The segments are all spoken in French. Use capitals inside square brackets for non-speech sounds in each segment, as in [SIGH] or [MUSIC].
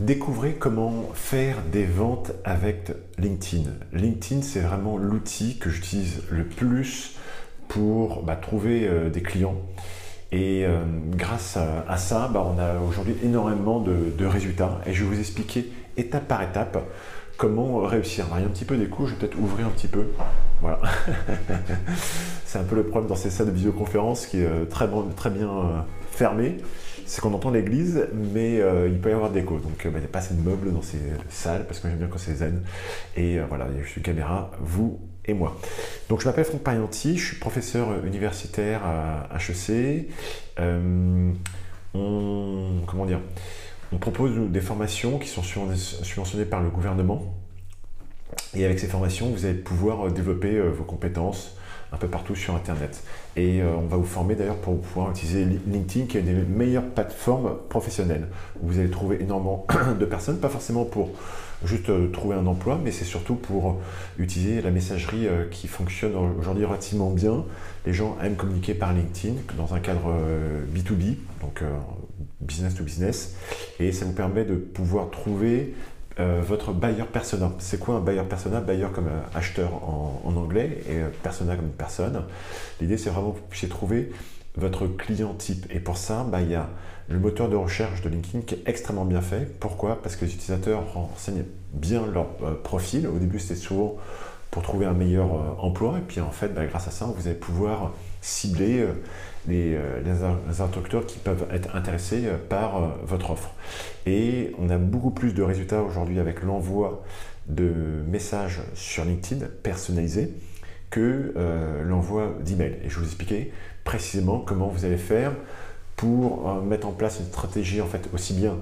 Découvrez comment faire des ventes avec LinkedIn. LinkedIn, c'est vraiment l'outil que j'utilise le plus pour bah, trouver euh, des clients. Et euh, grâce à, ça, bah, on a aujourd'hui énormément de, résultats. Et je vais vous expliquer étape par étape comment réussir. il y a un petit peu des coups, je vais peut-être ouvrir un petit peu. Voilà. [LAUGHS] c'est un peu le problème dans ces salles de visioconférence qui est euh, très, très bien fermée c'est qu'on entend l'église, mais euh, il peut y avoir des l'écho. Donc euh, bah, il n'y a pas assez de meubles dans ces salles, parce que j'aime bien quand c'est zen. Et euh, voilà, il y a juste une caméra, vous et moi. Donc je m'appelle Franck Parianti, je suis professeur universitaire à HEC. comment dire on propose des formations qui sont subventionnées par le gouvernement. Et avec ces formations, vous allez pouvoir développer vos compétences, un peu partout sur Internet. Et euh, on va vous former d'ailleurs pour pouvoir utiliser LinkedIn, qui est une des meilleures plateformes professionnelles. Vous allez trouver énormément [CLEARS THROAT] de personnes, pas forcément pour juste euh, trouver un emploi, mais c'est surtout pour utiliser la messagerie euh, qui fonctionne aujourd'hui relativement bien. Les gens aiment communiquer par LinkedIn dans un cadre B2B, donc business to business, et ça vous permet de pouvoir trouver euh, votre buyer persona. C'est quoi un buyer persona? Buyer comme euh, acheteur en, anglais et euh, persona comme personne. L'idée, c'est vraiment que vous puissiez trouver votre client type. Et pour ça, bah, il y a le moteur de recherche de LinkedIn qui est extrêmement bien fait. Pourquoi? Parce que les utilisateurs renseignent bien leur profil. Au début, c'était souvent pour trouver un meilleur emploi. Et puis en fait, bah, grâce à ça, vous allez pouvoir cibler euh, les, interlocuteurs qui peuvent être intéressés euh, par euh, votre offre. Et on a beaucoup plus de résultats aujourd'hui avec l'envoi de messages sur LinkedIn personnalisés que l'envoi d'emails. Et je vais vous expliquer précisément comment vous allez faire pour mettre en place une stratégie en fait aussi bien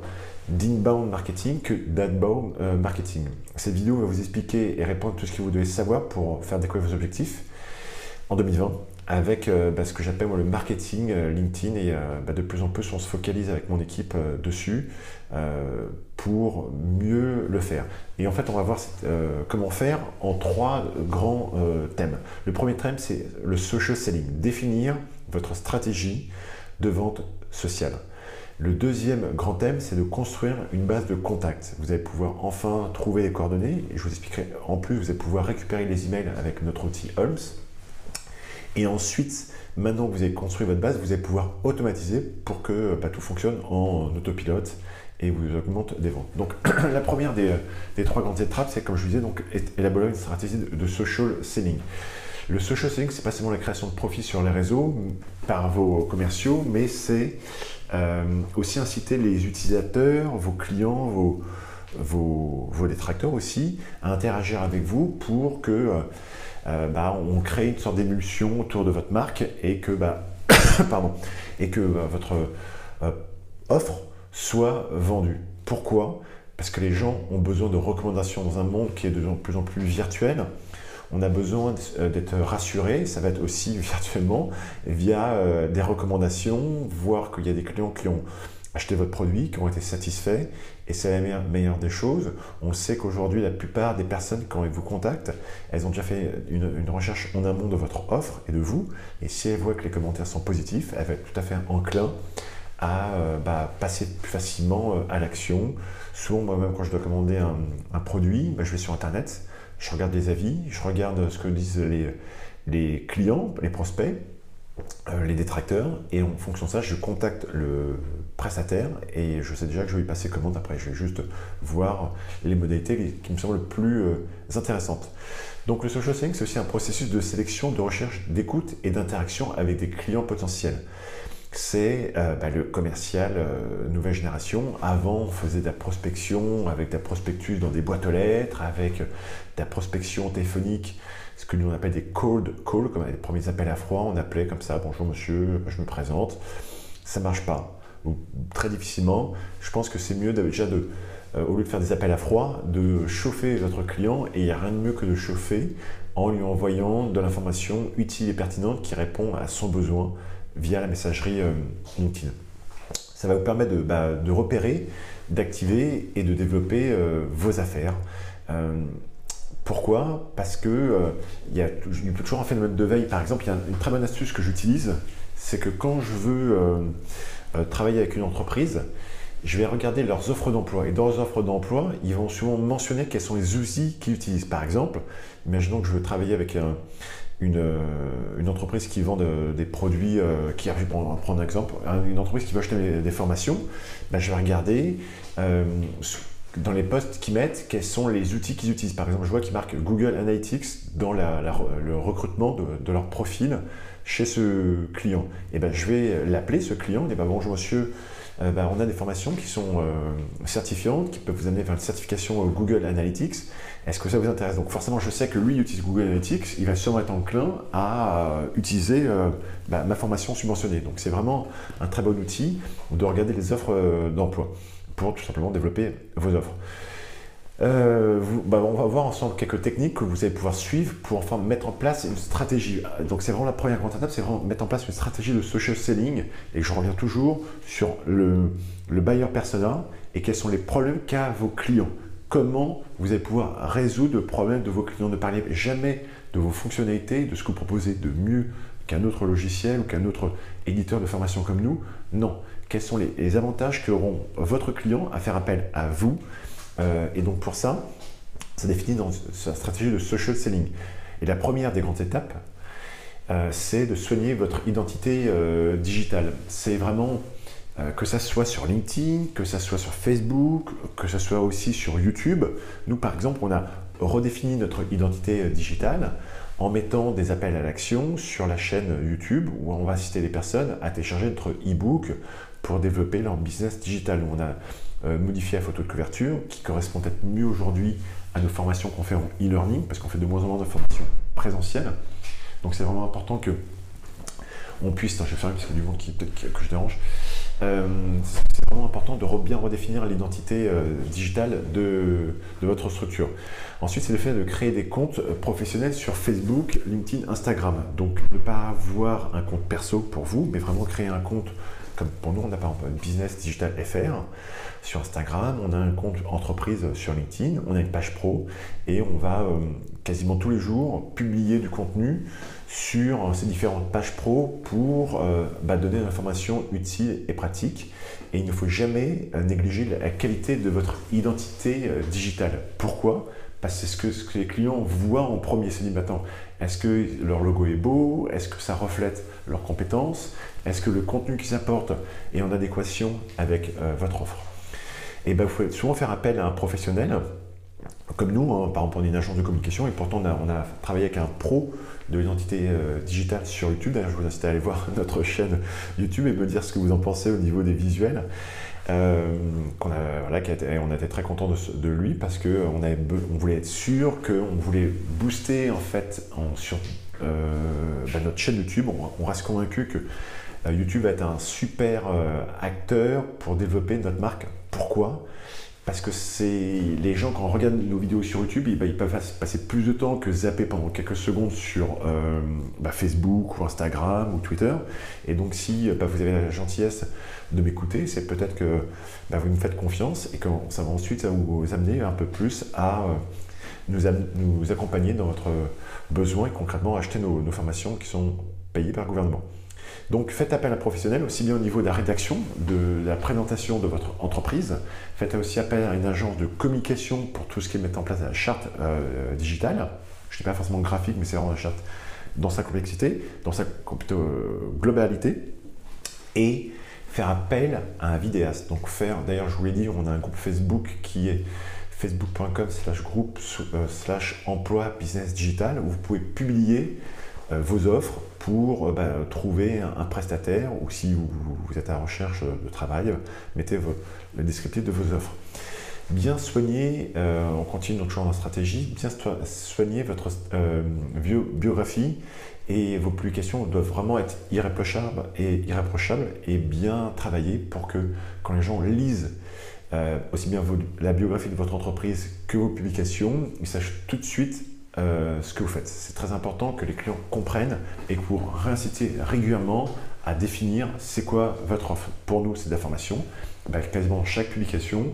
d'inbound marketing que d'outbound marketing. Cette vidéo va vous expliquer et répondre à tout ce que vous devez savoir pour faire découvrir vos objectifs en 2020 avec euh, bah, ce que j'appelle le marketing euh, LinkedIn et euh, bah, de plus en plus on se focalise avec mon équipe dessus pour mieux le faire. Et en fait on va voir comment faire en trois grands thèmes. Le premier thème c'est le social selling, définir votre stratégie de vente sociale. Le deuxième grand thème, c'est de construire une base de contacts. Vous allez pouvoir enfin trouver les coordonnées et je vous expliquerai en plus, vous allez pouvoir récupérer les emails avec notre outil Holmes et ensuite, maintenant que vous avez construit votre base, vous allez pouvoir automatiser pour que bah, tout fonctionne en autopilote et vous augmente des ventes. Donc [CLEARS THROAT] la première des, trois grandes étapes, c'est comme je vous disais, donc, élaborer une stratégie de, social selling. Le social selling, c'est pas seulement la création de profits sur les réseaux par vos commerciaux, mais c'est euh, aussi inciter les utilisateurs, vos clients, vos, vos, détracteurs aussi, à interagir avec vous pour que euh, euh, bah, on crée une sorte d'émulsion autour de votre marque et que, bah, [COUGHS] pardon, et que bah, votre euh, offre soit vendue. Pourquoi? Parce que les gens ont besoin de recommandations dans un monde qui est de plus en plus virtuel. On a besoin d'être rassuré, ça va être aussi [LAUGHS] virtuellement, via des recommandations, voir qu'il y a des clients qui ont acheter votre produit, qui ont été satisfaits, et c'est la meilleure, des choses. On sait qu'aujourd'hui, la plupart des personnes, quand elles vous contactent, elles ont déjà fait une, recherche en amont de votre offre et de vous, et si elles voient que les commentaires sont positifs, elles vont être tout à fait enclin à euh, bah, passer plus facilement euh, à l'action. Souvent, moi-même, quand je dois commander un, produit, bah, je vais sur Internet, je regarde les avis, je regarde ce que disent les, clients, les prospects, les détracteurs, et en fonction de ça, je contacte le prestataire et je sais déjà que je vais passer commande après. Je vais juste voir les modalités qui me semblent plus euh, intéressantes. Donc le social selling, c'est aussi un processus de sélection, de recherche, d'écoute et d'interaction avec des clients potentiels. C'est euh, bah, le commercial nouvelle génération. Avant, on faisait de la prospection avec de la prospectus dans des boîtes aux lettres, avec de la prospection téléphonique ce que nous on appelle des cold calls, comme les premiers appels à froid, on appelait comme ça, bonjour monsieur, je me présente. Ça marche pas, ou très difficilement. Je pense que c'est mieux déjà de, euh, au lieu de faire des appels à froid, de chauffer votre client, et il n'y a rien de mieux que de chauffer en lui envoyant de l'information utile et pertinente qui répond à son besoin via la messagerie euh, LinkedIn. Ça va vous permettre de, bah, repérer, d'activer et de développer euh, vos affaires. Pourquoi Parce que euh, il, y a, toujours un phénomène de veille. Par exemple, il y a une très bonne astuce que j'utilise, c'est que quand je veux euh, euh, travailler avec une entreprise, je vais regarder leurs offres d'emploi. Et dans leurs offres d'emploi, ils vont souvent mentionner quels sont les outils qu'ils utilisent. Par exemple, imaginons que je veux travailler avec une, entreprise qui vend des produits, euh, qui, vais prendre un exemple, une entreprise qui veut acheter des, formations, ben, je vais regarder dans les postes qu'ils mettent quels sont les outils qu'ils utilisent. Par exemple, je vois qu'ils marquent Google Analytics dans le recrutement de, leur profil chez ce client. Et ben, je vais l'appeler, ce client, et ben, bonjour monsieur, euh, ben, on a des formations qui sont euh, certifiantes, qui peuvent vous amener vers une certification Google Analytics. Est-ce que ça vous intéresse? Donc forcément, je sais que lui utilise Google Analytics, il va sûrement être enclin à euh, utiliser ben, ma formation subventionnée. Donc c'est vraiment un très bon outil de regarder les offres d'emploi pour tout simplement développer vos offres. Euh, bah, on va voir ensemble quelques techniques que vous allez pouvoir suivre pour enfin mettre en place une stratégie. Donc c'est vraiment la première grande étape, c'est vraiment mettre en place une stratégie de social selling. Et je reviens toujours sur le, le buyer persona et quels sont les problèmes qu'a vos clients. Comment vous allez pouvoir résoudre le problème de vos clients. Ne parlez jamais de vos fonctionnalités, de ce que vous proposez de mieux qu'un autre logiciel ou qu'un autre éditeur de formation comme nous. Non. Quels sont les, avantages qu'auront votre client à faire appel à vous euh, et donc pour ça, ça définit dans sa stratégie de social selling. Et la première des grandes étapes, euh, c'est de soigner votre identité euh, digitale. C'est vraiment que ça soit sur LinkedIn, que ça soit sur Facebook, que ça soit aussi sur YouTube. Nous, par exemple, on a redéfini notre identité digitale en mettant des appels à l'action sur la chaîne YouTube où on va inciter les personnes à télécharger notre e-book pour développer leur business digital. On a euh, modifier la photo de couverture, qui correspond peut-être mieux aujourd'hui à nos formations qu'on fait en e-learning, parce qu'on fait de moins en moins de formations présentielles. Donc c'est vraiment important que on puisse, je vais faire parce qu'il y a du monde qui, que je dérange, euh, vraiment important de bien redéfinir l'identité euh, digitale de, de, votre structure. Ensuite, c'est le fait de créer des comptes professionnels sur Facebook, LinkedIn, Instagram. Donc, ne pas avoir un compte perso pour vous, mais vraiment créer un compte comme pour nous, on a par exemple Business Digital FR sur Instagram, on a un compte entreprise sur LinkedIn, on a une page pro et on va euh, quasiment tous les jours publier du contenu sur ces différentes pages pro pour euh, bah, donner une information utile et pratique. Et il ne faut jamais euh, négliger la qualité de votre identité digitale. Pourquoi? Parce que c'est ce que, les clients voient en premier. Se disent, attends, est-ce que leur logo est beau? Est-ce que ça reflète leurs compétences? Est-ce que le contenu qu'ils apportent est en adéquation avec euh, votre offre? Et bien, vous pouvez souvent faire appel à un professionnel, comme nous, hein, par exemple, on est une agence de communication et pourtant on a, travaillé avec un pro de l'identité euh, digitale sur YouTube. D'ailleurs, je vous incite à aller voir [LAUGHS] notre chaîne YouTube et me dire ce que vous en pensez au niveau des visuels. Euh, on était très content de, lui parce qu'on on voulait être sûr qu'on voulait booster en fait euh, bah, notre chaîne YouTube. On, reste convaincu que euh, YouTube va être un super acteur pour développer notre marque. Pourquoi? Parce que c'est les gens quand on regarde nos vidéos sur YouTube, ils, peuvent passer plus de temps que zapper pendant quelques secondes sur euh, bah, Facebook ou Instagram ou Twitter. Et donc si bah, vous avez la gentillesse de m'écouter, c'est peut-être que bah, vous nous faites confiance et que ça va ensuite vous amener un peu plus à euh, nous, accompagner dans votre besoin et concrètement acheter nos formations qui sont payées par le gouvernement. Donc faites appel à un professionnel, aussi bien au niveau de la rédaction, de la présentation de votre entreprise. Faites aussi appel à une agence de communication pour tout ce qui est mettre en place la charte euh, digitale. Je ne dis pas forcément graphique, mais c'est vraiment la charte dans sa complexité, dans sa euh, globalité. Et faire appel à un vidéaste. Donc faire, d'ailleurs je vous l'ai dit, on a un groupe Facebook qui est facebook.com slash groupe euh, slash emploi business digital où vous pouvez publier vos offres pour euh, bah, trouver un, prestataire ou si vous, êtes à la recherche de travail, mettez le descriptif de vos offres. Bien soigner, euh, on continue notre choix en stratégie, bien soigner votre euh, biographie et vos publications doivent vraiment être irréprochables et, irréprochables et bien travaillées pour que quand les gens lisent aussi bien la biographie de votre entreprise que vos publications, ils sachent tout de suite euh, ce que vous faites. C'est très important que les clients comprennent et que vous réincitez régulièrement à définir c'est quoi votre offre. Pour nous, c'est de la formation. Ben, quasiment chaque publication,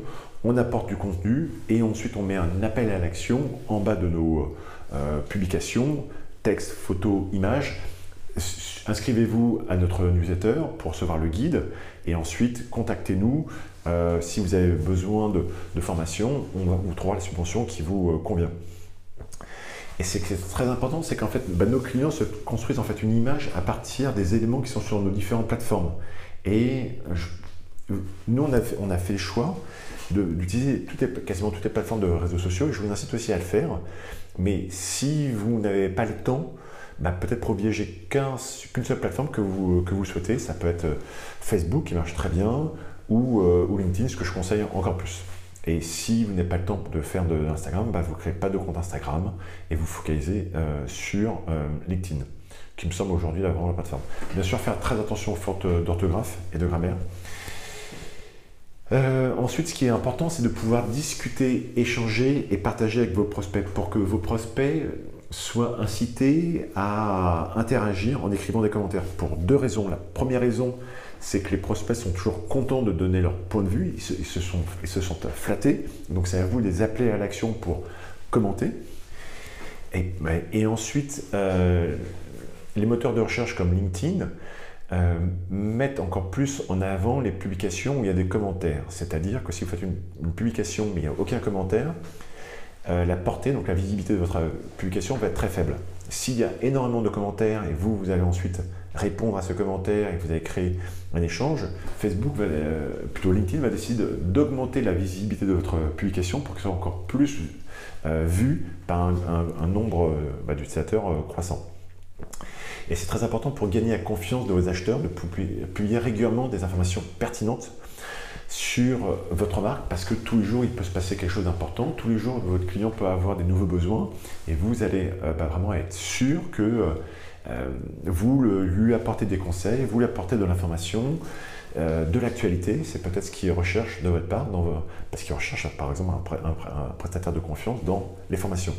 on apporte du contenu et ensuite on met un appel à l'action en bas de nos euh, publications, texte, photo, image, inscrivez-vous à notre newsletter pour recevoir le guide et ensuite contactez-nous euh, si vous avez besoin de, formation, on va vous trouver la subvention qui vous convient. Et c'est très important, c'est qu'en fait, bah, nos clients se construisent en fait une image à partir des éléments qui sont sur nos différentes plateformes. Et nous, on a, fait, le choix d'utiliser quasiment toutes les plateformes de réseaux sociaux et je vous incite aussi à le faire. Mais si vous n'avez pas le temps, bah, peut-être privilégier qu'une seule plateforme que vous, que vous souhaitez. Ça peut être euh, Facebook qui marche très bien ou, euh, ou LinkedIn, ce que je conseille encore plus. Et si vous n'avez pas le temps de faire de l'Instagram, bah, vous ne créez pas de compte Instagram et vous focalisez euh, sur LinkedIn, qui me semble aujourd'hui la la plateforme. Bien sûr, faire très attention aux fautes d'orthographe et de grammaire. ensuite, ce qui est important, c'est de pouvoir discuter, échanger et partager avec vos prospects pour que vos prospects soit incité à interagir en écrivant des commentaires pour deux raisons. La première raison, c'est que les prospects sont toujours contents de donner leur point de vue, ils se, sont, ils se flattés, donc c'est à vous de les appeler à l'action pour commenter. Et, et ensuite, euh, les moteurs de recherche comme LinkedIn euh, mettent encore plus en avant les publications où il y a des commentaires. C'est-à-dire que si vous faites une, publication mais il n'y a aucun commentaire, euh, la portée, donc la visibilité de votre publication va être très faible. S'il y a énormément de commentaires et vous, vous allez ensuite répondre à ce commentaire et que vous allez créer un échange, Facebook, euh, plutôt LinkedIn, va décider d'augmenter la visibilité de votre publication pour qu'elle soit encore plus vue par un, nombre bah, d'utilisateurs croissant. Et c'est très important pour gagner la confiance de vos acheteurs de publier régulièrement des informations pertinentes sur votre marque parce que tous les jours il peut se passer quelque chose d'important, tous les jours votre client peut avoir des nouveaux besoins et vous allez euh, bah, vraiment être sûr que euh, euh, vous lui apportez des conseils, vous lui apportez de l'information, de l'actualité, c'est peut-être ce qu'il recherche de votre part, parce qu'il recherche par exemple un, prestataire de confiance dans les formations.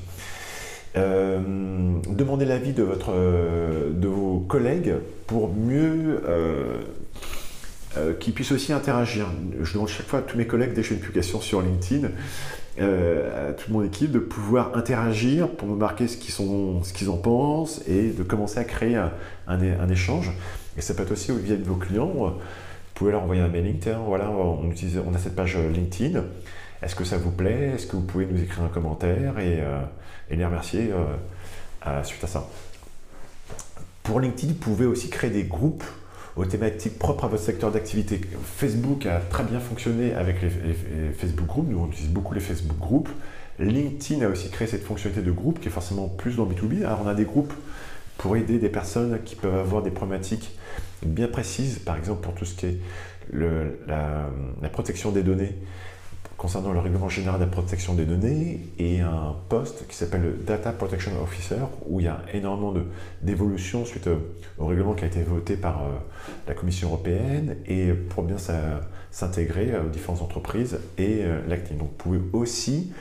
demandez l'avis de, de vos collègues pour mieux euh, qui puissent aussi interagir. Je demande chaque fois à tous mes collègues dès que je fais une publication sur LinkedIn, euh, à toute mon équipe, de pouvoir interagir pour me marquer ce qu'ils, en pensent et de commencer à créer un, échange. Et ça peut être aussi via de vos clients. Vous pouvez leur envoyer un mailing, tiens, voilà, on, utilise, on a cette page LinkedIn. Est-ce que ça vous plaît? Est-ce que vous pouvez nous écrire un commentaire et, euh, les remercier suite à ça? Pour LinkedIn, vous pouvez aussi créer des groupes aux thématiques propres à votre secteur d'activité. Facebook a très bien fonctionné avec les, Facebook Groups, nous on utilise beaucoup les Facebook Groups. LinkedIn a aussi créé cette fonctionnalité de groupe qui est forcément plus dans B2B. Alors on a des groupes pour aider des personnes qui peuvent avoir des problématiques bien précises, par exemple pour tout ce qui est la protection des données concernant le règlement général de la protection des données et un poste qui s'appelle le Data Protection Officer où il y a énormément d'évolutions suite au règlement qui a été voté par euh, la Commission européenne et pour bien s'intégrer aux différentes entreprises et euh, l'acting. Donc vous pouvez aussi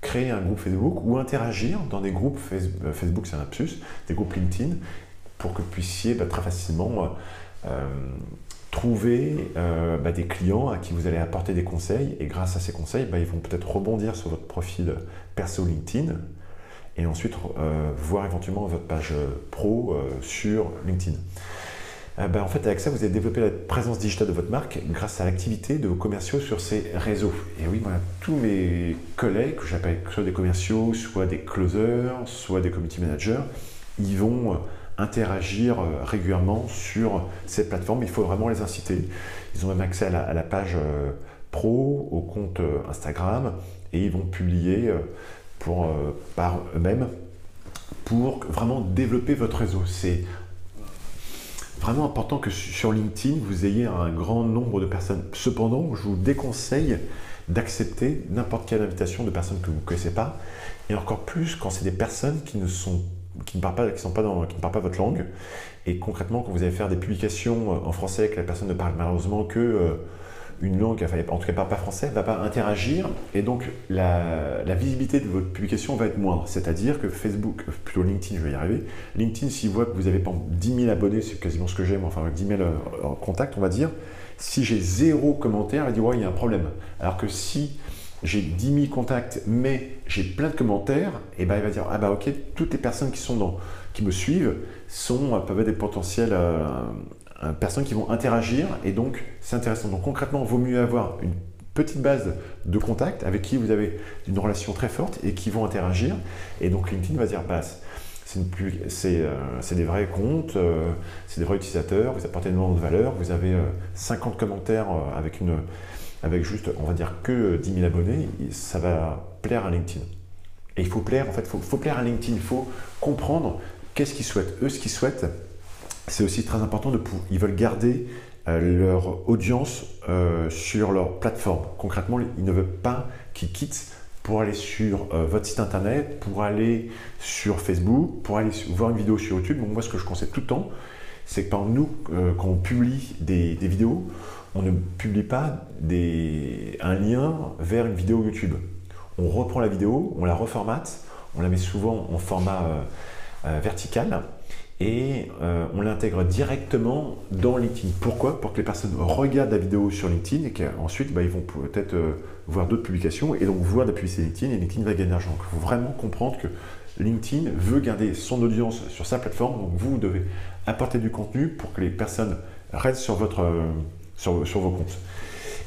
créer un groupe Facebook ou interagir dans des groupes euh, Facebook, c'est un lapsus, des groupes LinkedIn pour que vous puissiez bah, très facilement trouver euh, bah, des clients à qui vous allez apporter des conseils et grâce à ces conseils, bah, ils vont peut-être rebondir sur votre profil perso LinkedIn et ensuite euh, voir éventuellement votre page pro euh, sur LinkedIn. Bah, en fait, avec ça, vous allez développer la présence digitale de votre marque grâce à l'activité de vos commerciaux sur ces réseaux. Et oui, tous mes collègues, que j'appelle soit des commerciaux, soit des closers, soit des community managers, ils vont interagir euh, régulièrement sur ces plateformes. Il faut vraiment les inciter. Ils ont même accès à la, page euh, pro, au compte euh, Instagram, et ils vont publier pour, par eux-mêmes pour vraiment développer votre réseau. C'est vraiment important que sur LinkedIn, vous ayez un grand nombre de personnes. Cependant, je vous déconseille d'accepter n'importe quelle invitation de personnes que vous ne connaissez pas, et encore plus quand c'est des personnes qui ne sont qui ne parlent pas, qui pas ne parlent pas votre langue. Et concrètement, quand vous allez faire des publications euh, en français que la personne ne parle malheureusement que euh, une langue, en tout cas pas, français, ne va pas interagir et donc la, visibilité de votre publication va être moindre. C'est-à-dire que Facebook, euh, plutôt LinkedIn, je vais y arriver, LinkedIn, s'il voit que vous avez pas 10 000 abonnés, c'est quasiment ce que j'ai, enfin 10 000 contacts, on va dire, si j'ai zéro commentaire, il dit ouais, il y a un problème. Alors que si j'ai 10 000 contacts, mais j'ai plein de commentaires, et ben il va dire ah bah ok, toutes les personnes qui sont dans, qui me suivent sont peuvent être des potentiels personnes qui vont interagir, et donc c'est intéressant. Donc concrètement, il vaut mieux avoir une petite base de contacts avec qui vous avez une relation très forte et qui vont interagir. Et donc LinkedIn va dire bah, euh, c'est des vrais comptes, euh, c'est des vrais utilisateurs, vous apportez énormément de valeur, vous avez 50 euh, commentaires avec, une, avec juste, on va dire, que 10 000 abonnés, ça va plaire à LinkedIn. Et il faut plaire, en fait, il faut, plaire à LinkedIn, il faut comprendre qu'est-ce qu'ils souhaitent. Eux, ce qu'ils souhaitent, c'est aussi très important, de, ils veulent garder leur audience sur leur plateforme. Concrètement, ils ne veulent pas qu'ils quittent pour aller sur euh, votre site internet, pour aller sur Facebook, pour aller voir une vidéo sur YouTube. Donc moi, ce que je conseille tout le temps, c'est que par nous, euh, quand on publie des, vidéos, on ne publie pas un lien vers une vidéo YouTube. On reprend la vidéo, on la reformate, on la met souvent en format euh, vertical et euh, on l'intègre directement dans LinkedIn. Pourquoi? Pour que les personnes regardent la vidéo sur LinkedIn et qu'ensuite bah, ils vont peut-être euh, voir d'autres publications et donc voir la publicité LinkedIn et LinkedIn va gagner de l'argent. Il faut vraiment comprendre que LinkedIn veut garder son audience sur sa plateforme, donc vous devez apporter du contenu pour que les personnes restent sur, votre, euh, sur, vos comptes.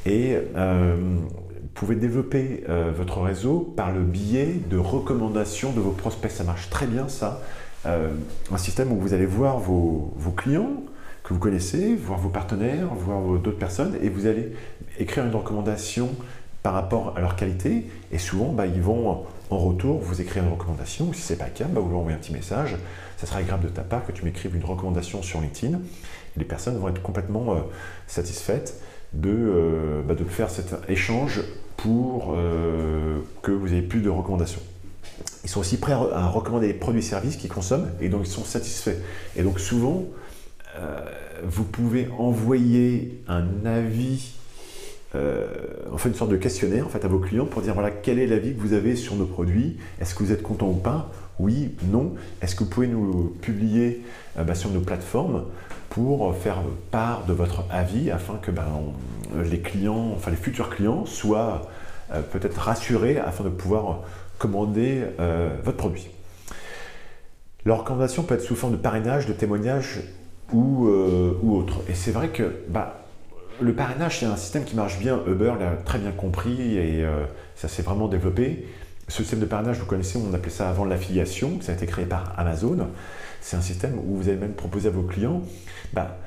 Et vous pouvez développer votre réseau par le biais de recommandations de vos prospects. Ça marche très bien ça. Euh, un système où vous allez voir vos, clients que vous connaissez, voir vos partenaires, voir d'autres personnes, et vous allez écrire une recommandation par rapport à leur qualité, et souvent, bah, ils vont en retour vous écrire une recommandation, ou si ce n'est pas le cas, bah, vous leur envoyez un petit message, ça sera agréable de ta part que tu m'écrives une recommandation sur LinkedIn, les personnes vont être complètement euh, satisfaites de, euh, bah, de faire cet échange pour que vous ayez plus de recommandations. Ils sont aussi prêts à recommander des produits et services qu'ils consomment et donc ils sont satisfaits. Et donc souvent, euh, vous pouvez envoyer un avis, euh, enfin une sorte de questionnaire en fait, à vos clients pour dire voilà quel est l'avis que vous avez sur nos produits, est-ce que vous êtes content ou pas, oui, non, est-ce que vous pouvez nous publier euh, bah, sur nos plateformes pour faire part de votre avis afin que ben, les clients, enfin les futurs clients soient peut-être rassurés afin de pouvoir commander euh, votre produit? La recommandation peut être sous forme de parrainage, de témoignage ou, euh, ou autre. Et c'est vrai que bah, le parrainage, c'est un système qui marche bien. Uber l'a très bien compris et euh, ça s'est vraiment développé. Ce système de parrainage, vous connaissez, on appelait ça avant l'affiliation, ça a été créé par Amazon. C'est un système où vous allez même proposer à vos clients, bah,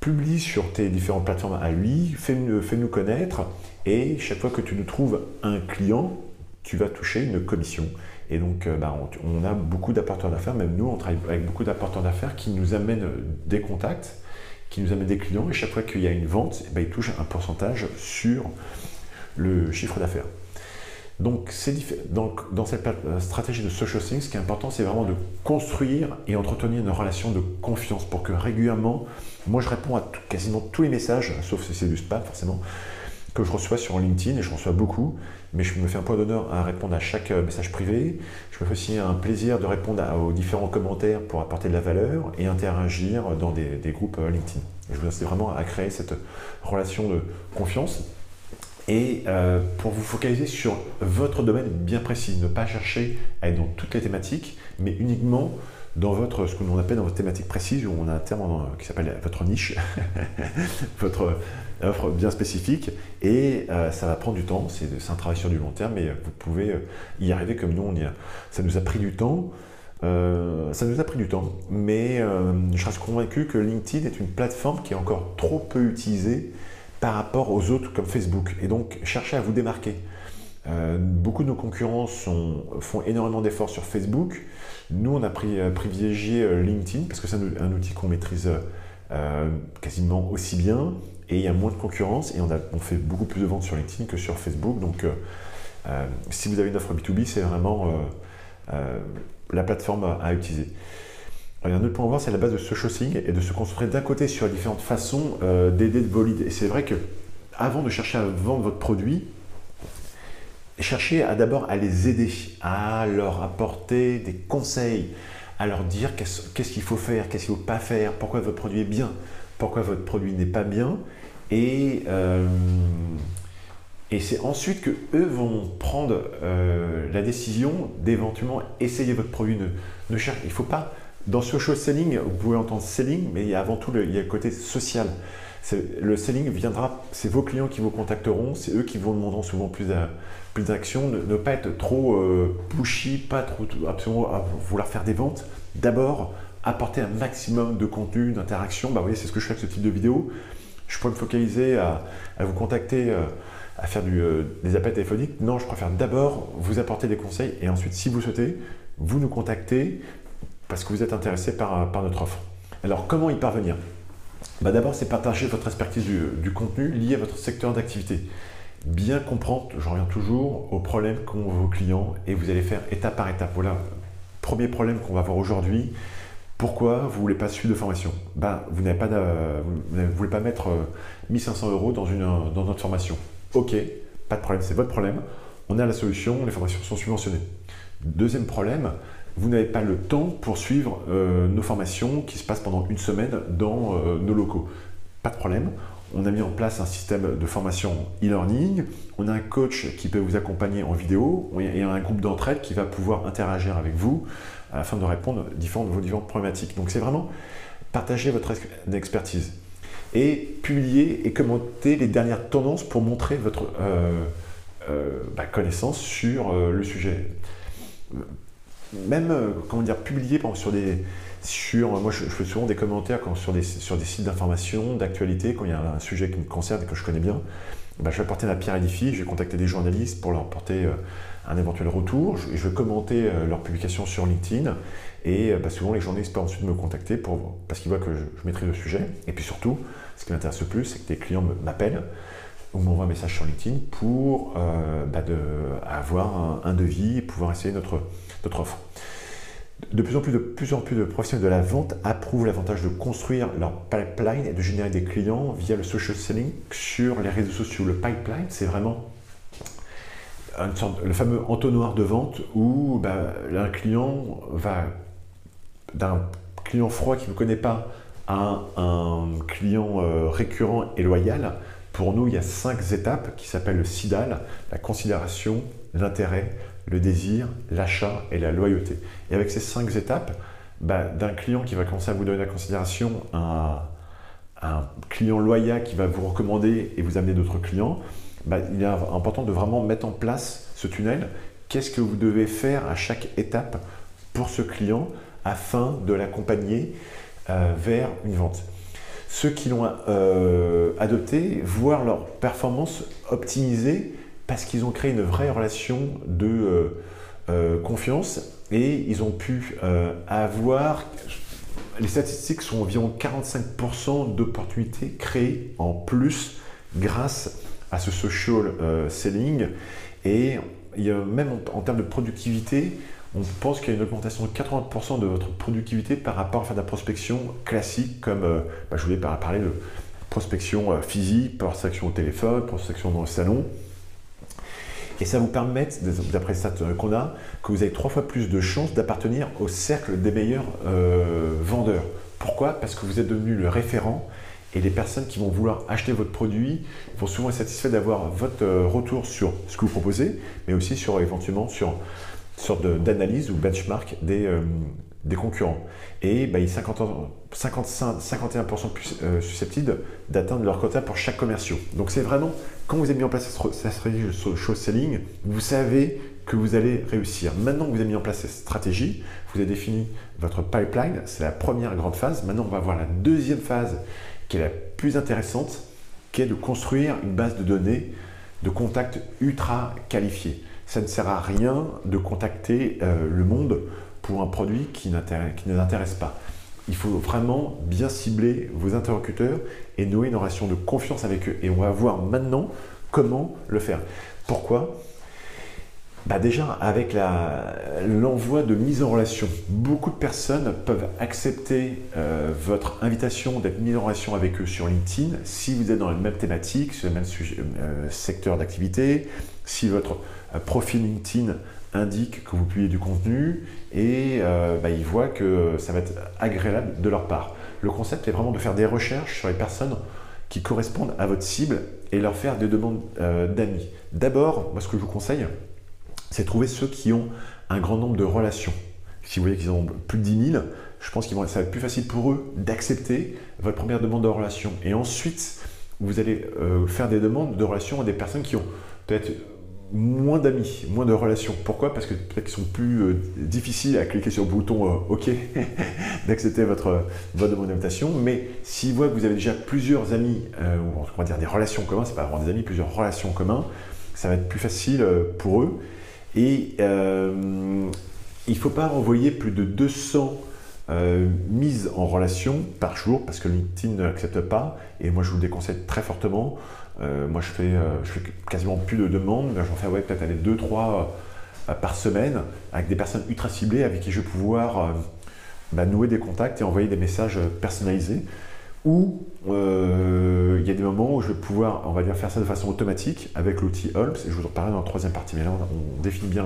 publie sur tes différentes plateformes à lui, fais-nous fais connaître, et chaque fois que tu nous trouves un client, tu vas toucher une commission. Et donc, euh, bah, on, a beaucoup d'apporteurs d'affaires, même nous, on travaille avec beaucoup d'apporteurs d'affaires qui nous amènent des contacts, qui nous amènent des clients, et chaque fois qu'il y a une vente, bah, ils touchent un pourcentage sur le chiffre d'affaires. Donc, donc, dans cette euh, stratégie de social selling, ce qui est important, c'est vraiment de construire et entretenir une relation de confiance pour que régulièrement, moi je réponds à quasiment tous les messages, sauf si c'est du spam forcément, que je reçois sur LinkedIn, et je reçois beaucoup, mais je me fais un point d'honneur à répondre à chaque euh, message privé. Je me fais aussi un plaisir de répondre aux différents commentaires pour apporter de la valeur et interagir dans des, groupes euh, LinkedIn. je vous incite vraiment à créer cette relation de confiance. Et euh, pour vous focaliser sur votre domaine bien précis, ne pas chercher à être dans toutes les thématiques, mais uniquement dans votre, ce que l'on appelle dans votre thématique précise, où on a un terme qui s'appelle votre niche, [LAUGHS] votre offre bien spécifique, et euh, ça va prendre du temps, c'est un travail sur du long terme, mais vous pouvez euh, y arriver comme nous, on y a. ça nous a pris du temps, euh, ça nous a pris du temps, mais je reste convaincu que LinkedIn est une plateforme qui est encore trop peu utilisée par rapport aux autres comme Facebook, et donc cherchez à vous démarquer. beaucoup de nos concurrents font énormément d'efforts sur Facebook, nous, on a euh, privilégié euh, LinkedIn parce que c'est un, outil qu'on maîtrise euh, quasiment aussi bien et il y a moins de concurrence et on, fait beaucoup plus de ventes sur LinkedIn que sur Facebook. Donc, si vous avez une offre B2B, c'est vraiment la plateforme à, utiliser. un autre point à voir, c'est la base de ce shopping et de se concentrer d'un côté sur différentes façons d'aider vos leads. Et c'est vrai que avant de chercher à vendre votre produit, cherchez à d'abord à les aider, à leur apporter des conseils, à leur dire qu'est-ce qu'il faut faire, qu'est-ce qu'il ne faut pas faire, pourquoi votre produit est bien, pourquoi votre produit n'est pas bien, et, euh, Et c'est ensuite que eux vont prendre euh, la décision d'éventuellement essayer votre produit. Ne, ne il faut pas. Dans social selling, vous pouvez entendre selling, mais il y a avant tout le, il y a le côté social. Le selling viendra, c'est vos clients qui vous contacteront, c'est eux qui vous demanderont souvent plus d'actions. Ne, ne, pas être trop euh, pushy, pas trop absolument à vouloir faire des ventes. D'abord, apporter un maximum de contenu, d'interaction. Bah, vous voyez, c'est ce que je fais avec ce type de vidéo. Je pourrais me focaliser à, vous contacter, euh, à faire du, euh, des appels téléphoniques. Non, je préfère d'abord vous apporter des conseils et ensuite, si vous souhaitez, vous nous contactez parce que vous êtes intéressé par, par notre offre. Alors, comment y parvenir? Bah D'abord, c'est partager votre expertise du, contenu lié à votre secteur d'activité. Bien comprendre, je reviens toujours, aux problèmes qu'ont vos clients et vous allez faire étape par étape. Voilà, premier problème qu'on va voir aujourd'hui. Pourquoi vous ne voulez pas suivre de formation? Ben, Vous n'avez pas vous ne voulez pas mettre 1500 euh, euros dans, une, dans notre formation. Ok, pas de problème, c'est votre problème. On a la solution, les formations sont subventionnées. Deuxième problème, vous n'avez pas le temps pour suivre euh, nos formations qui se passent pendant une semaine dans euh, nos locaux. Pas de problème. On a mis en place un système de formation e-learning. On a un coach qui peut vous accompagner en vidéo et un groupe d'entraide qui va pouvoir interagir avec vous afin de répondre à différentes, vos différentes problématiques. Donc c'est vraiment partager votre expertise et publier et commenter les dernières tendances pour montrer votre euh, bah, connaissance sur le sujet même, euh, comment dire, publier sur des. Sur, moi, je, fais souvent des commentaires sur, des, sur des sites d'information, d'actualité, quand il y a un sujet qui me concerne et que je connais bien. Bah, je vais apporter ma pierre à je vais contacter des journalistes pour leur apporter euh, un éventuel retour, je, vais commenter euh, leurs publications sur LinkedIn, et bah, souvent les journalistes peuvent ensuite me contacter pour, parce qu'ils voient que je, maîtrise le sujet. Et puis surtout, ce qui m'intéresse le plus, c'est que des clients m'appellent ou m'envoient un message sur LinkedIn pour bah, de, avoir un, un, devis et pouvoir essayer notre, notre offre. De plus en plus de, plus en plus de professionnels de la vente approuvent l'avantage de construire leur pipeline et de générer des clients via le social selling sur les réseaux sociaux. Le pipeline, c'est vraiment le fameux entonnoir de vente où bah, un client va d'un client froid qui ne connaît pas à un, client euh, récurrent et loyal. Pour nous, il y a cinq étapes qui s'appellent le SIDAL, la considération, l'intérêt, le désir, l'achat et la loyauté. Et avec ces cinq étapes, bah, d'un client qui va commencer à vous donner la considération à un client loyal qui va vous recommander et vous amener d'autres clients, bah, il est important de vraiment mettre en place ce tunnel. Qu'est-ce que vous devez faire à chaque étape pour ce client afin de l'accompagner euh, vers une vente? Ceux qui l'ont euh, adopté, voir leur performance optimisée parce qu'ils ont créé une vraie relation de euh, confiance et ils ont pu avoir, les statistiques sont environ 45% d'opportunités créées en plus grâce à ce social selling et il y a, même en, termes de productivité, on pense qu'il y a une augmentation de 80% de votre productivité par rapport à la prospection classique comme bah, je voulais parler de prospection physique, prospection au téléphone, prospection dans le salon. Et ça vous permet, d'après ça qu'on a, que vous avez trois fois plus de chances d'appartenir au cercle des meilleurs euh, vendeurs. Pourquoi? Parce que vous êtes devenu le référent et les personnes qui vont vouloir acheter votre produit vont souvent être satisfaites d'avoir votre euh, retour sur ce que vous proposez, mais aussi sur éventuellement sur sorte d'analyse ou benchmark des, euh, des concurrents. Et bah, ils sont 55, 51% plus susceptibles d'atteindre leur quota pour chaque commercial. Donc c'est vraiment quand vous avez mis en place cette stratégie de show selling, vous savez que vous allez réussir. Maintenant que vous avez mis en place cette stratégie, vous avez défini votre pipeline, c'est la première grande phase. Maintenant, on va voir la deuxième phase qui est la plus intéressante, qui est de construire une base de données de contacts ultra qualifiés. Ça ne sert à rien de contacter euh, le monde pour un produit qui, qui ne l'intéresse pas. Il faut vraiment bien cibler vos interlocuteurs et nouer une relation de confiance avec eux. Et on va voir maintenant comment le faire. Pourquoi? Bah déjà, avec l'envoi de mise en relation, beaucoup de personnes peuvent accepter euh, votre invitation d'être mis en relation avec eux sur LinkedIn si vous êtes dans la même thématique, sur le même euh, secteur d'activité, si votre euh, profil LinkedIn indique que vous publiez du contenu et bah, ils voient que ça va être agréable de leur part. Le concept est vraiment de faire des recherches sur les personnes qui correspondent à votre cible et leur faire des demandes d'amis. D'abord, moi ce que je vous conseille, c'est trouver ceux qui ont un grand nombre de relations. Si vous voyez qu'ils ont plus de 10 000, je pense que ça va être plus facile pour eux d'accepter votre première demande de relation. Et ensuite, vous allez euh, faire des demandes de relation à des personnes qui ont peut-être moins d'amis, moins de relations. Pourquoi? Parce que peut-être qu'ils sont plus euh, difficiles à cliquer sur le bouton euh, OK [LAUGHS] d'accepter votre, demande d'invitation. Mais s'ils voient que vous avez déjà plusieurs amis, ou on va dire des relations communes, c'est pas vraiment des amis, plusieurs relations communes, ça va être plus facile pour eux. Et il ne faut pas envoyer plus de 200 euh, mise en relation par jour parce que LinkedIn ne l'accepte pas. Et moi je vous le déconseille très fortement. Euh, moi je fais, euh, je fais quasiment plus de demandes, j'en fais peut-être 2-3 par semaine avec des personnes ultra ciblées avec qui je vais pouvoir bah, nouer des contacts et envoyer des messages personnalisés ou il y a des moments où je vais pouvoir, on va dire, faire ça de façon automatique avec l'outil Holmes, et je vous en parlerai dans la troisième partie. Mais là, on, définit bien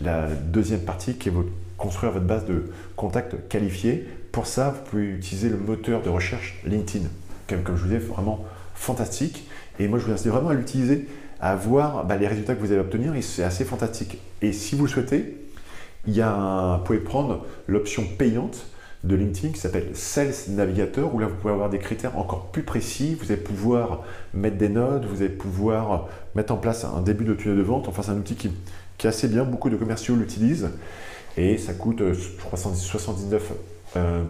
la, deuxième partie qui est construire votre base de contacts qualifiés. Pour ça, vous pouvez utiliser le moteur de recherche LinkedIn, comme, je vous disais, vraiment fantastique. Et moi, je vous incite vraiment à l'utiliser, à voir bah, les résultats que vous allez obtenir, et c'est assez fantastique. Et si vous le souhaitez, il y a vous pouvez prendre l'option payante de LinkedIn qui s'appelle Sales Navigator, où là vous pouvez avoir des critères encore plus précis, vous allez pouvoir mettre des notes, vous allez pouvoir mettre en place un début de tunnel de vente, enfin c'est un outil qui, qui est assez bien, beaucoup de commerciaux l'utilisent. Et ça coûte, euh, je crois, 79 euh,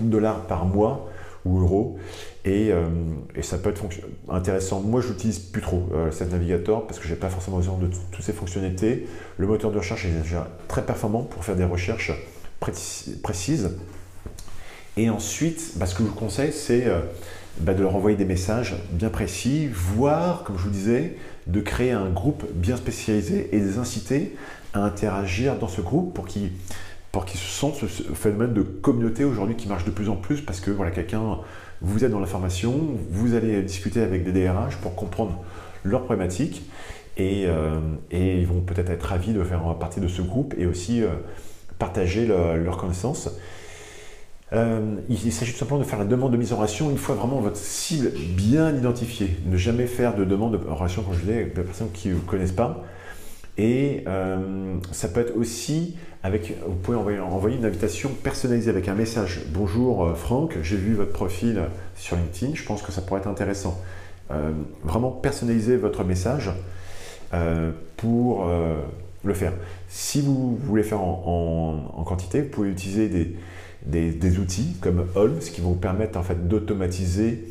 dollars par mois ou euros. Et, euh, et, ça peut être intéressant. Moi, je n'utilise plus trop cette navigateur parce que je n'ai pas forcément besoin de toutes ces fonctionnalités. Le moteur de recherche est déjà très performant pour faire des recherches précises. Et ensuite, bah, ce que je vous conseille, c'est bah, de leur envoyer des messages bien précis, voire, comme je vous disais, de créer un groupe bien spécialisé et les inciter à interagir dans ce groupe pour qu'ils pour qu'ils se sentent ce phénomène de communauté aujourd'hui qui marche de plus en plus parce que voilà quelqu'un vous êtes dans la formation, vous allez discuter avec des DRH pour comprendre leurs problématiques et, euh, et ils vont peut-être être ravis de faire partie de ce groupe et aussi euh, partager leurs connaissances. Euh, il s'agit tout simplement de faire la demande de mise en relation une fois vraiment votre cible bien identifiée. Ne jamais faire de demande de relation, dis, avec des personnes qui ne vous connaissent pas. Et euh, ça peut être aussi avec, vous pouvez envoyer, une invitation personnalisée avec un message. Bonjour euh, Franck, j'ai vu votre profil sur LinkedIn, je pense que ça pourrait être intéressant. Vraiment personnaliser votre message pour le faire. Si vous voulez faire en, quantité, vous pouvez utiliser des, des, outils comme Holmes qui vont vous permettre d'automatiser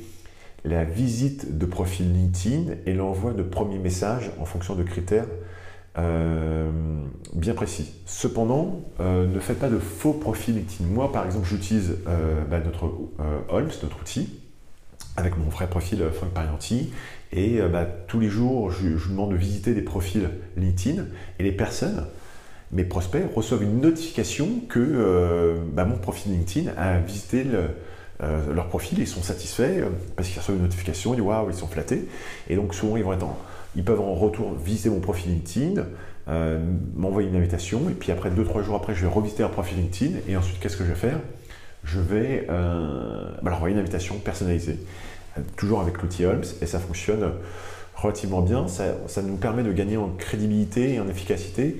la visite de profil LinkedIn et l'envoi de premiers messages en fonction de critères euh, bien précis. Cependant, euh, ne faites pas de faux profils LinkedIn. Moi, par exemple, j'utilise euh, bah, notre Holmes, notre outil, avec mon vrai profil Frank Parianti, et bah, tous les jours, je, je, demande de visiter des profils LinkedIn, et les personnes, mes prospects, reçoivent une notification que bah, mon profil LinkedIn a visité leur profil, ils sont satisfaits parce qu'ils reçoivent une notification, ils disent waouh, ils sont flattés, et donc souvent ils vont être en ils peuvent en retour visiter mon profil LinkedIn, euh, m'envoyer une invitation, et puis après, 2-3 jours après, je vais revisiter leur profil LinkedIn, et ensuite, qu'est-ce que je vais faire? Je vais euh, bah, leur envoyer une invitation personnalisée, euh, toujours avec l'outil Holmes, et ça fonctionne relativement bien. Ça, nous permet de gagner en crédibilité et en efficacité,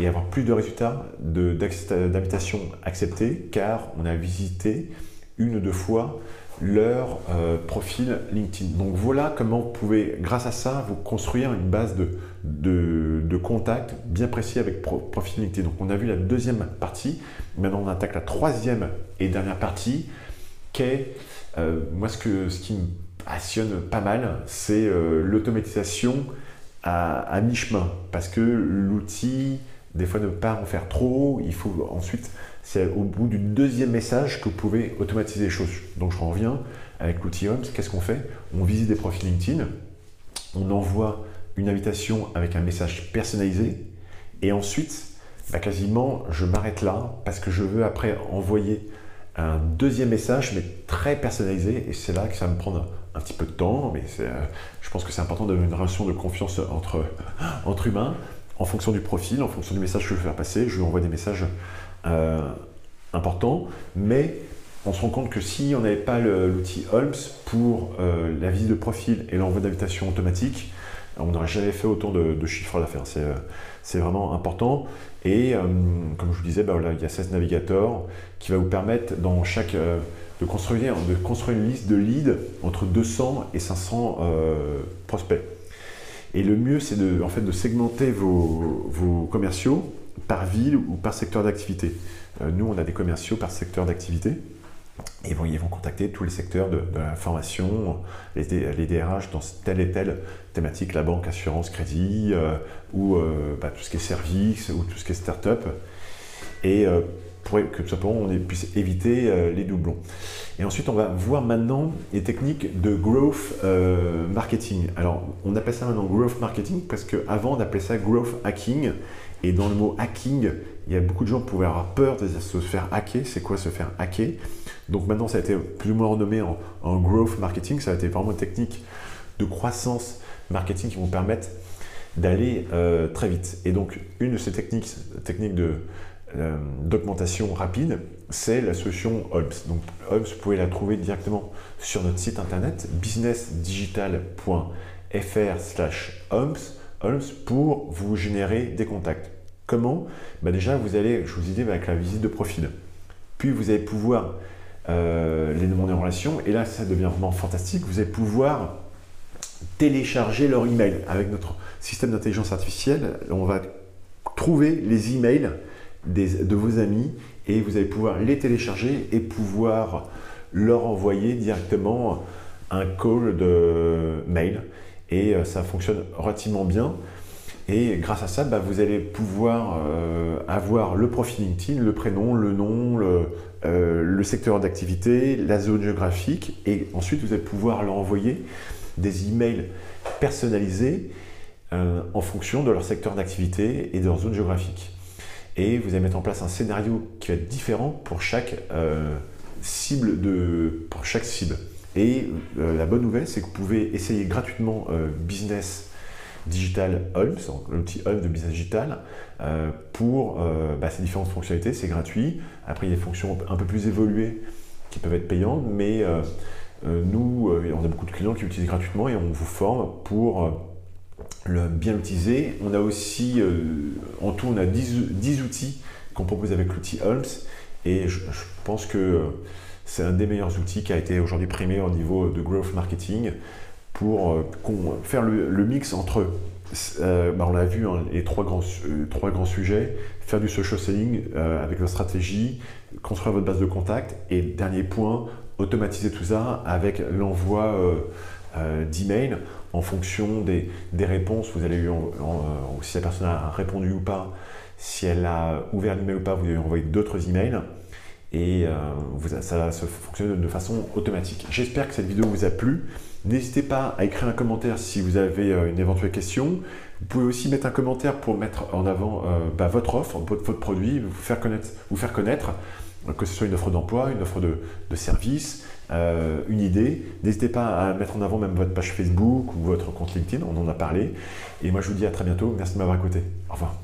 et avoir plus de résultats d'invitation acceptées, car on a visité une ou deux fois leur euh, profil LinkedIn. Donc voilà comment vous pouvez, grâce à ça, vous construire une base de, de, contacts bien précis avec profil LinkedIn. Donc on a vu la deuxième partie, maintenant on attaque la troisième et dernière partie, qui est, euh, moi ce, que, ce qui me passionne pas mal, c'est euh, l'automatisation à mi-chemin, parce que l'outil, des fois, ne pas en faire trop, il faut ensuite c'est au bout du deuxième message que vous pouvez automatiser les choses. Donc je reviens avec l'outil Homes, qu'est-ce qu'on fait? On visite des profils LinkedIn, on envoie une invitation avec un message personnalisé, et ensuite, bah, quasiment, je m'arrête là parce que je veux après envoyer un deuxième message, mais très personnalisé, et c'est là que ça va me prendre un petit peu de temps, mais euh, je pense que c'est important d'avoir une relation de confiance entre, [LAUGHS] entre humains, en fonction du profil, en fonction du message que je veux faire passer, je lui envoie des messages euh, important, mais on se rend compte que si on n'avait pas l'outil Holmes pour euh, la visite de profil et l'envoi d'invitation automatique, on n'aurait jamais fait autant de, chiffres d'affaires. C'est vraiment important. Et comme je vous disais, bah il y a 16 navigateurs qui va vous permettre dans chaque, de, construire, de construire une liste de leads entre 200 et 500 prospects. Et le mieux, c'est de, en fait, de segmenter vos, commerciaux par ville ou par secteur d'activité. Euh, nous, on a des commerciaux par secteur d'activité. Et ils vont contacter tous les secteurs de, la formation, les, DRH dans telle et telle thématique, la banque, assurance, crédit, euh, ou euh, bah, tout ce qui est service, ou tout ce qui est start-up. Et pour que tout simplement on puisse éviter euh, les doublons. Et ensuite, on va voir maintenant les techniques de growth euh, marketing. Alors, on appelle ça maintenant growth marketing parce qu'avant, on appelait ça growth hacking. Et dans le mot hacking, il y a beaucoup de gens qui pouvaient avoir peur de se faire hacker. C'est quoi se faire hacker? Donc maintenant, ça a été plus ou moins renommé en, growth marketing. Ça a été vraiment une technique de croissance marketing qui vont permettre d'aller euh, très vite. Et donc, une de ces techniques, techniques de euh, d'augmentation rapide, c'est la solution Holmes. Donc Holmes, vous pouvez la trouver directement sur notre site internet businessdigital.fr slash Holmes, pour vous générer des contacts. Comment? Bah Déjà, vous allez, je vous disais, avec la visite de profil. Puis vous allez pouvoir euh, les demander en relation. Et là, ça devient vraiment fantastique. Vous allez pouvoir télécharger leur email. Avec notre système d'intelligence artificielle, on va trouver les emails de vos amis et vous allez pouvoir les télécharger et pouvoir leur envoyer directement un call de mail. Et euh, ça fonctionne relativement bien. Et grâce à ça, bah, vous allez pouvoir euh, avoir le profil LinkedIn, le prénom, le nom, euh, le secteur d'activité, la zone géographique, et ensuite vous allez pouvoir leur envoyer des emails personnalisés en fonction de leur secteur d'activité et de leur zone géographique et vous allez mettre en place un scénario qui va être différent pour chaque euh, cible de pour chaque cible. Et euh, la bonne nouvelle, c'est que vous pouvez essayer gratuitement euh, Business Digital Holmes, l'outil Holmes de Business Digital, pour bah, ces différentes fonctionnalités. C'est gratuit. Après, il y a des fonctions un peu plus évoluées qui peuvent être payantes, mais nous, on a beaucoup de clients qui l'utilisent gratuitement et on vous forme pour bien l'utiliser. On a aussi, euh, en tout, on a 10, outils qu'on propose avec l'outil Holmes. Et je, pense que c'est un des meilleurs outils qui a été aujourd'hui primé au niveau de growth marketing pour euh, faire le, mix entre, euh, bah, on l'a vu, hein, les trois grands, trois grands sujets, faire du social selling avec votre stratégie, construire votre base de contact et dernier point, automatiser tout ça avec l'envoi d'emails en fonction des, réponses, vous allez en, si la personne a répondu ou pas, si elle a ouvert l'email ou pas, vous allez envoyer d'autres emails et euh, ça va se fonctionner de façon automatique. J'espère que cette vidéo vous a plu. N'hésitez pas à écrire un commentaire si vous avez euh, une éventuelle question. Vous pouvez aussi mettre un commentaire pour mettre en avant euh, bah, votre offre, votre, produit, vous faire connaître, vous faire connaître que ce soit une offre d'emploi, une offre de service, euh, une idée, n'hésitez pas à mettre en avant même votre page Facebook ou votre compte LinkedIn, on en a parlé. Et moi je vous dis à très bientôt, merci de m'avoir écouté. Au revoir.